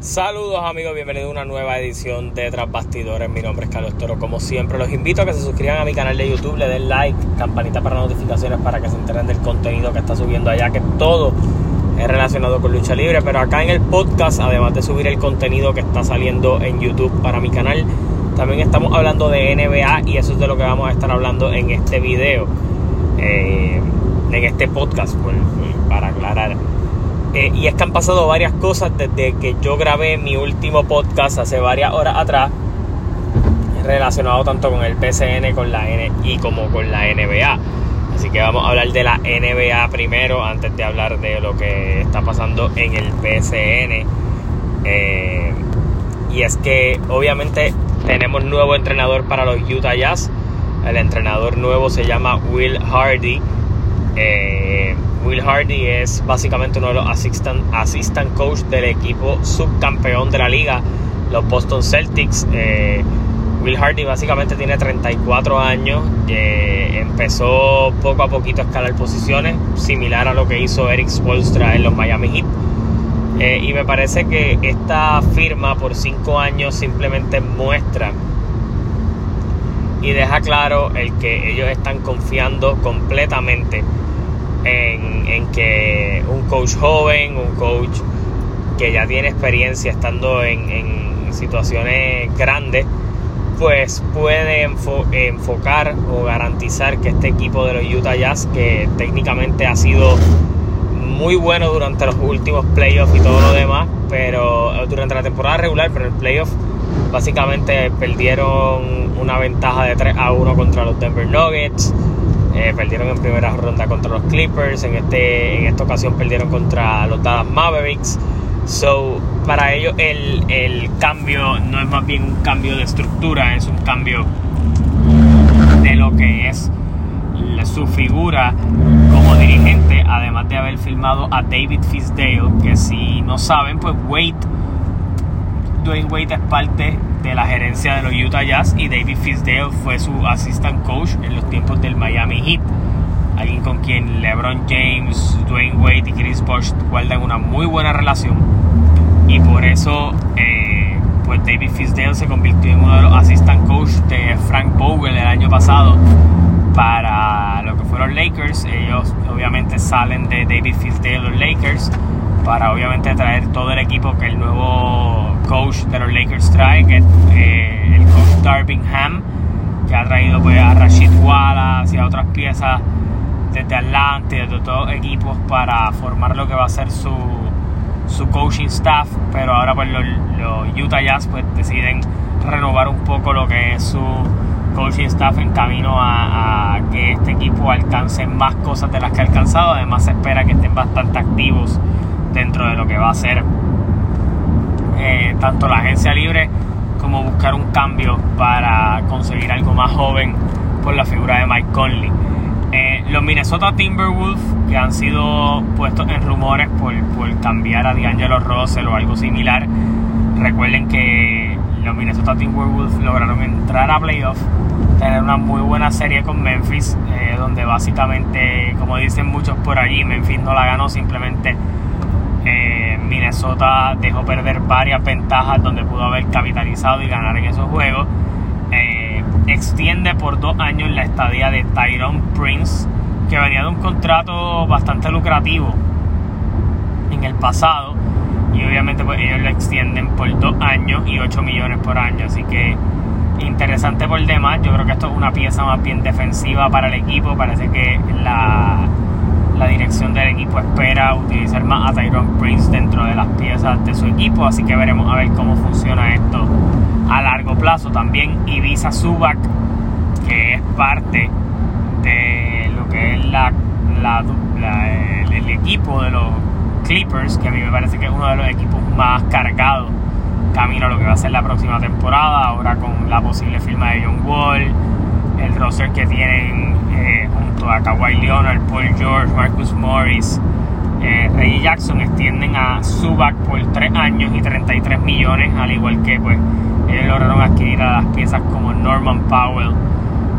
Saludos amigos, bienvenidos a una nueva edición de Tras Bastidores. Mi nombre es Carlos Toro. Como siempre, los invito a que se suscriban a mi canal de YouTube, le den like, campanita para notificaciones para que se enteren del contenido que está subiendo allá, que todo es relacionado con lucha libre. Pero acá en el podcast, además de subir el contenido que está saliendo en YouTube para mi canal, también estamos hablando de NBA y eso es de lo que vamos a estar hablando en este video, eh, en este podcast, para aclarar. Eh, y es que han pasado varias cosas desde que yo grabé mi último podcast hace varias horas atrás, relacionado tanto con el PCN con la N y como con la NBA. Así que vamos a hablar de la NBA primero antes de hablar de lo que está pasando en el PCN. Eh, y es que obviamente tenemos nuevo entrenador para los Utah Jazz. El entrenador nuevo se llama Will Hardy. Eh, Will Hardy es básicamente uno de los assistant, coach del equipo subcampeón de la liga, los Boston Celtics. Eh, Will Hardy básicamente tiene 34 años, empezó poco a poquito a escalar posiciones, similar a lo que hizo Eric Spolstra en los Miami Heat. Eh, y me parece que esta firma por 5 años simplemente muestra y deja claro el que ellos están confiando completamente en, que un coach joven, un coach que ya tiene experiencia estando en, situaciones grandes, pues puede enfocar o garantizar que este equipo de los Utah Jazz, que técnicamente ha sido muy bueno durante los últimos playoffs y todo lo demás, pero durante la temporada regular, pero en el playoff básicamente perdieron una ventaja de 3 a 1 contra los Denver Nuggets. Eh, perdieron en primera ronda contra los Clippers. En, este, en esta ocasión perdieron contra los Dallas Mavericks. So, para ellos el, el cambio no es más bien un cambio de estructura, es un cambio de lo que es su figura como dirigente, además de haber filmado a David Fisdale, que si no saben, pues Wade, Dwayne Wade es parte de la gerencia de los Utah Jazz y David Fisdale fue su assistant coach en los tiempos del Miami Heat. Alguien con quien LeBron James, Dwayne Wade y Chris Bosh guardan una muy buena relación y por eso eh, pues David Fisdale se convirtió en uno de los assistant coach de Frank Vogel el año pasado para lo que fueron Lakers. Ellos obviamente salen de David Fisdale los Lakers para obviamente traer todo el equipo que el nuevo coach de los Lakers trae, que es eh, el coach Darvingham, que ha traído pues, a Rashid Wallace y a otras piezas desde Atlanta, desde todos equipos para formar lo que va a ser su, su coaching staff, pero ahora pues los, Utah Jazz pues deciden renovar un poco lo que es su coaching staff en camino a, a, que este equipo alcance más cosas de las que ha alcanzado. Además se espera que estén bastante activos dentro de lo que va a ser eh, tanto la agencia libre como buscar un cambio para conseguir algo más joven por la figura de Mike Conley. Eh, los Minnesota Timberwolves, que han sido puestos en rumores por, por cambiar a D'Angelo Russell o algo similar, recuerden que los Minnesota Timberwolves lograron entrar a playoffs, tener una muy buena serie con Memphis, eh, donde básicamente, como dicen muchos por allí, Memphis no la ganó, simplemente Minnesota dejó perder varias ventajas donde pudo haber capitalizado y ganar en esos juegos. Eh, extiende por dos años la estadía de Tyrone Prince, que venía de un contrato bastante lucrativo en el pasado. Y obviamente pues, ellos lo extienden por dos años y 8 millones por año. Así que interesante por demás. Yo creo que esto es una pieza más bien defensiva para el equipo. Parece que la la dirección del equipo espera utilizar más a Tyrone Prince dentro de las piezas de su equipo, así que veremos a ver cómo funciona esto a largo plazo. También Ibiza Subak, que es parte de lo que es la, el, equipo de los Clippers, que a mí me parece que es uno de los equipos más cargados camino a lo que va a ser la próxima temporada, ahora con la posible firma de John Wall, el roster que tienen eh, junto a Kawhi Leonard, Paul George, Marcus Morris, eh, Reggie Jackson extienden a Zubac por 3 años y 33 millones, al igual que pues ellos lograron adquirir a las piezas como Norman Powell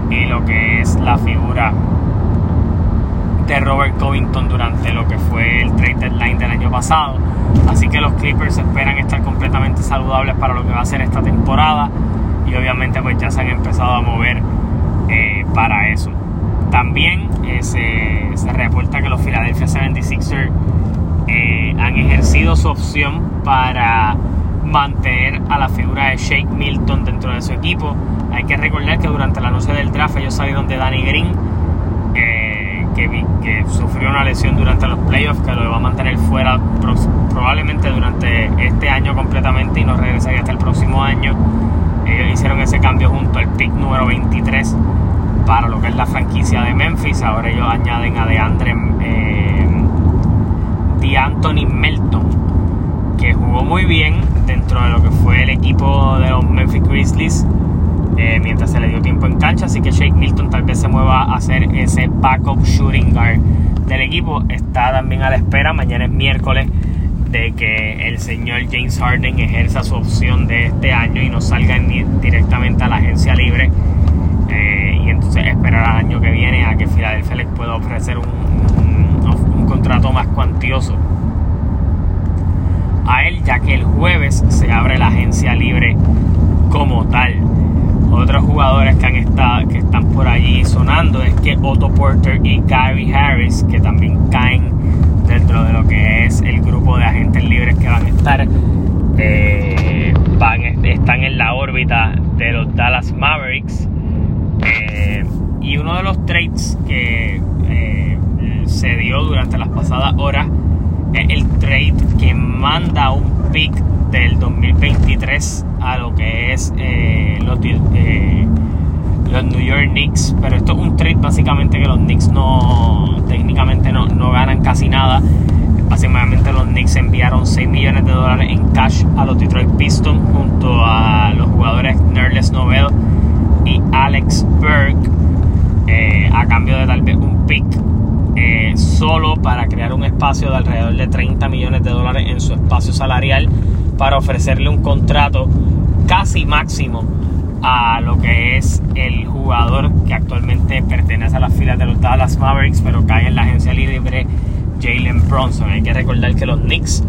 y lo que es la figura de Robert Covington durante lo que fue el trade deadline del año pasado. Así que los Clippers esperan estar completamente saludables para lo que va a ser esta temporada y obviamente pues ya se han empezado a mover eh, para eso. También eh, se, se, reporta que los Philadelphia 76ers eh, han ejercido su opción para mantener a la figura de Shake Milton dentro de su equipo. Hay que recordar que durante la noche del draft ellos salieron de Danny Green, que, que, sufrió una lesión durante los playoffs, que lo va a mantener fuera probablemente durante este año completamente y no regresaría hasta el próximo año. Ellos hicieron ese cambio junto al pick número 23 para lo que es la franquicia de Memphis. Ahora ellos añaden a DeAndre eh, Melton, que jugó muy bien dentro de lo que fue el equipo de los Memphis Grizzlies. Eh, mientras se le dio tiempo en cancha, así que Shake Milton tal vez se mueva a hacer ese backup shooting guard del equipo. Está también a la espera, mañana es miércoles, de que el señor James Harden ejerza su opción de este año y no salga directamente a la agencia libre. Eh, y entonces esperar al año que viene a que Philadelphia les pueda ofrecer un, un, contrato más cuantioso a él, ya que el jueves se abre la agencia libre como tal. Otros jugadores que han estado, que están por allí sonando es que Otto Porter y Gary Harris, que también caen dentro de lo que es el grupo de agentes libres que van a estar eh, van, están en la órbita de los Dallas Mavericks eh, y uno de los trades que eh, se dio durante las pasadas horas es el trade que manda un pick del 2023 a lo que es los, los New York Knicks pero esto es un trade básicamente que los Knicks no técnicamente no, no ganan casi nada. Básicamente los Knicks enviaron 6 millones de dólares en cash a los Detroit Pistons junto a los jugadores Nerles Novel Alex Berg eh, a cambio de tal vez un pick eh, solo para crear un espacio de alrededor de 30 millones de dólares en su espacio salarial para ofrecerle un contrato casi máximo a lo que es el jugador que actualmente pertenece a las filas de los Dallas Mavericks, pero cae en la agencia libre Jalen Bronson. Hay que recordar que los Knicks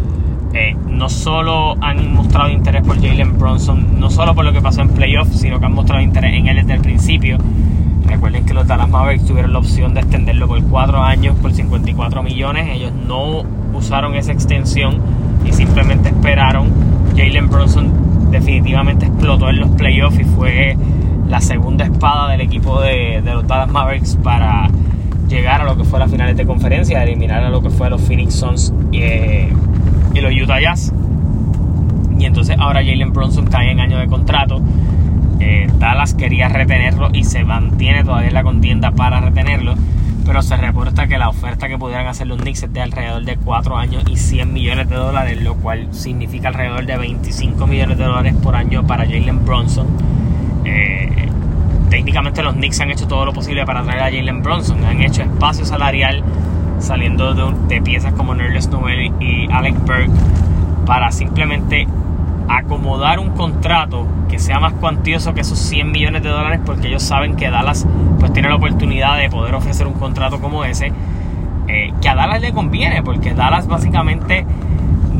eh, no solo han mostrado interés por Jalen Bronson, no solo por lo que pasó en playoffs, sino que han mostrado interés en él desde el principio. Recuerden que los Dallas Mavericks tuvieron la opción de extenderlo por 4 años por 54 millones. Ellos no usaron esa extensión y simplemente esperaron. Jalen Bronson definitivamente explotó en los playoffs y fue la segunda espada del equipo de, los Dallas Mavericks para llegar a lo que fue las finales de conferencia, eliminar a lo que fue los Phoenix Suns y, los Utah Jazz. Y entonces ahora Jalen Bronson cae en año de contrato. Eh, Dallas quería retenerlo y se mantiene todavía en la contienda para retenerlo pero se reporta que la oferta que pudieran hacer los Knicks es de alrededor de 4 años y 100 millones de dólares, lo cual significa alrededor de 25 millones de dólares por año para Jalen Bronson. Eh, técnicamente los Knicks han hecho todo lo posible para traer a Jalen Bronson, han hecho espacio salarial saliendo de, piezas como Nerlens Noel y Alex Berg para simplemente acomodar un contrato que sea más cuantioso que esos 100 millones de dólares porque ellos saben que Dallas pues tiene la oportunidad de poder ofrecer un contrato como ese eh, que a Dallas le conviene porque Dallas básicamente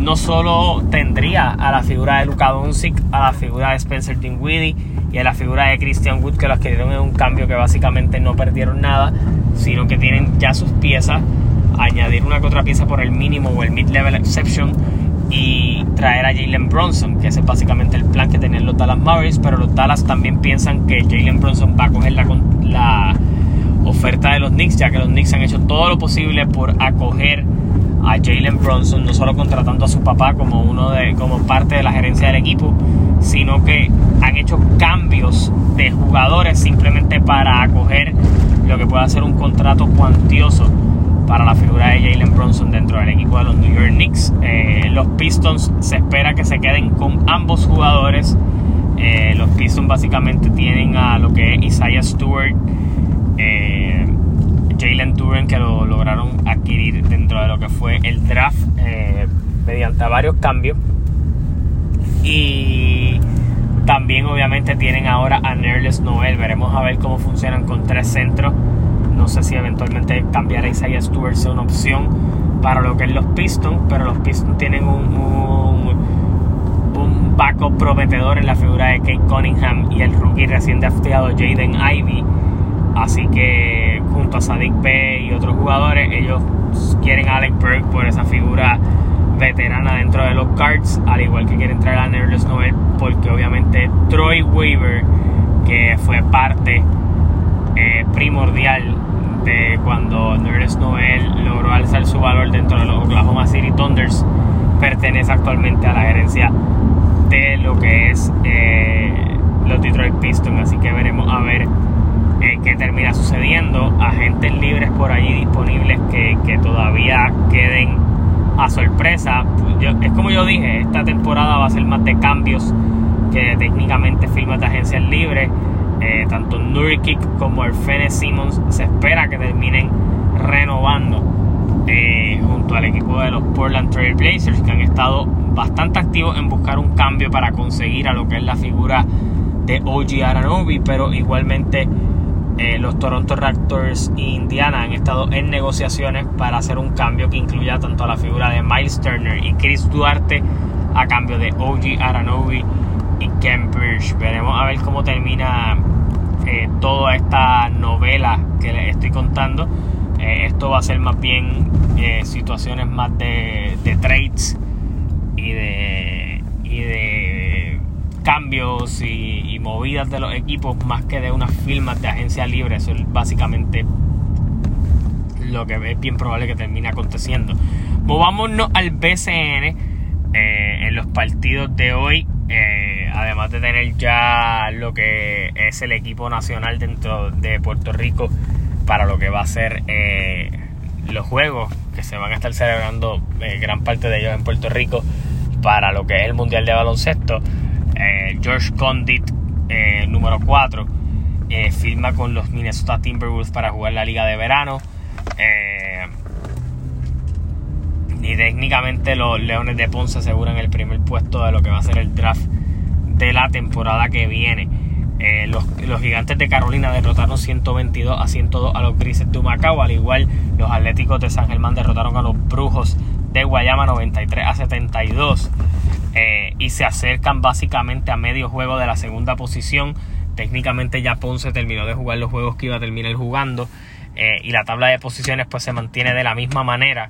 no solo tendría a la figura de Luka Doncic, a la figura de Spencer Dinwiddie y a la figura de Christian Wood que los adquirieron en un cambio que básicamente no perdieron nada, sino que tienen ya sus piezas, añadir una que otra pieza por el mínimo o el mid-level exception y traer a Jalen Bronson, que ese es básicamente el plan que tenían los Dallas Mavericks, pero los Dallas también piensan que Jalen Bronson va a coger la, la oferta de los Knicks, ya que los Knicks han hecho todo lo posible por acoger a Jalen Bronson, no solo contratando a su papá como uno de como parte de la gerencia del equipo, sino que han hecho cambios de jugadores simplemente para acoger lo que pueda ser un contrato cuantioso para la figura de Jalen Bronson dentro del equipo de los New York Knicks. Eh, los Pistons se espera que se queden con ambos jugadores. Eh, los Pistons básicamente tienen a lo que es Isaiah Stewart, eh, Jalen Duren, que lo lograron adquirir dentro de lo que fue el draft mediante varios cambios. Y también obviamente tienen ahora a Nerles Noel. Veremos a ver cómo funcionan con tres centros no sé si eventualmente cambiar a Isaiah Stewart sea una opción para lo que es los Pistons, pero los Pistons tienen un, un, backup prometedor en la figura de Kate Cunningham y el rookie recién drafteado Jaden Ivy. Así que junto a Sadik Bey y otros jugadores, ellos quieren a Alec Burke por esa figura veterana dentro de los Cards, al igual que quieren traer a Nerlens Noel, porque obviamente Troy Weaver, que fue parte eh, primordial de cuando Nerlens Noel logró alzar su valor dentro de los Oklahoma City Thunders, pertenece actualmente a la gerencia de lo que es eh, los Detroit Pistons, así que veremos a ver eh, qué termina sucediendo. Agentes libres por allí disponibles que, que todavía queden a sorpresa. es como yo dije, esta temporada va a ser más de cambios que técnicamente firmas de agencias libres. Eh, tanto Nurkic como el Fene Simmons se espera que terminen renovando eh, junto al equipo de los Portland Trail Blazers que han estado bastante activos en buscar un cambio para conseguir a lo que es la figura de OG Aranobi, pero igualmente eh, los Toronto Raptors e Indiana han estado en negociaciones para hacer un cambio que incluya tanto a la figura de Miles Turner y Chris Duarte a cambio de OG Aranobi y Birch. Veremos a ver cómo termina eh, toda esta novela que les estoy contando. Eh, esto va a ser más bien situaciones más de, de trades y de, y de cambios y, movidas de los equipos más que de unas firmas de agencia libre. Eso es básicamente lo que es bien probable que termine aconteciendo. Movámonos al BCN eh, en los partidos de hoy. Eh, además de tener ya lo que es el equipo nacional dentro de Puerto Rico para lo que va a ser eh, los juegos que se van a estar celebrando gran parte de ellos en Puerto Rico para lo que es el Mundial de Baloncesto. George Condit eh, número 4, eh, firma con los Minnesota Timberwolves para jugar la liga de verano. Eh, y técnicamente los Leones de Ponce aseguran el primer puesto de lo que va a ser el draft de la temporada que viene. los, gigantes de Carolina derrotaron 122 a 102 a los Grises de Humacao, al igual los Atléticos de San Germán derrotaron a los Brujos de Guayama 93 a 72. Eh, y se acercan básicamente a medio juego de la segunda posición. Técnicamente ya Ponce terminó de jugar los juegos que iba a terminar jugando eh, y la tabla de posiciones pues se mantiene de la misma manera.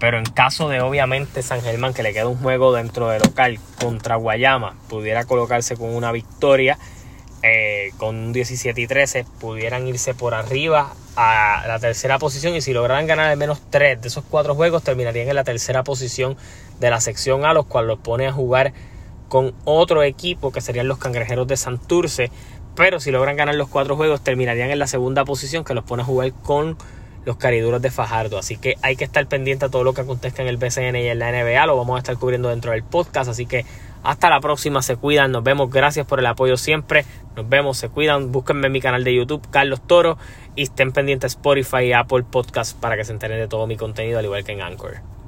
Pero en caso de obviamente San Germán que le queda un juego dentro de local contra Guayama, pudiera colocarse con una victoria eh, con un 17 y 13 pudieran irse por arriba a la tercera posición y si lograran ganar al menos tres de esos cuatro juegos terminarían en la tercera posición de la sección A, los cuales los pone a jugar con otro equipo que serían los Cangrejeros de Santurce, pero si logran ganar los cuatro juegos terminarían en la segunda posición que los pone a jugar con los cariduros de Fajardo. Así que hay que estar pendiente a todo lo que acontezca en el BCN y en la NBA. Lo vamos a estar cubriendo dentro del podcast. Así que hasta la próxima. Se cuidan. Nos vemos. Gracias por el apoyo siempre. Nos vemos. Se cuidan. Búsquenme en mi canal de YouTube, Carlos Toro. Y estén pendientes Spotify y Apple Podcast para que se enteren de todo mi contenido, al igual que en Anchor.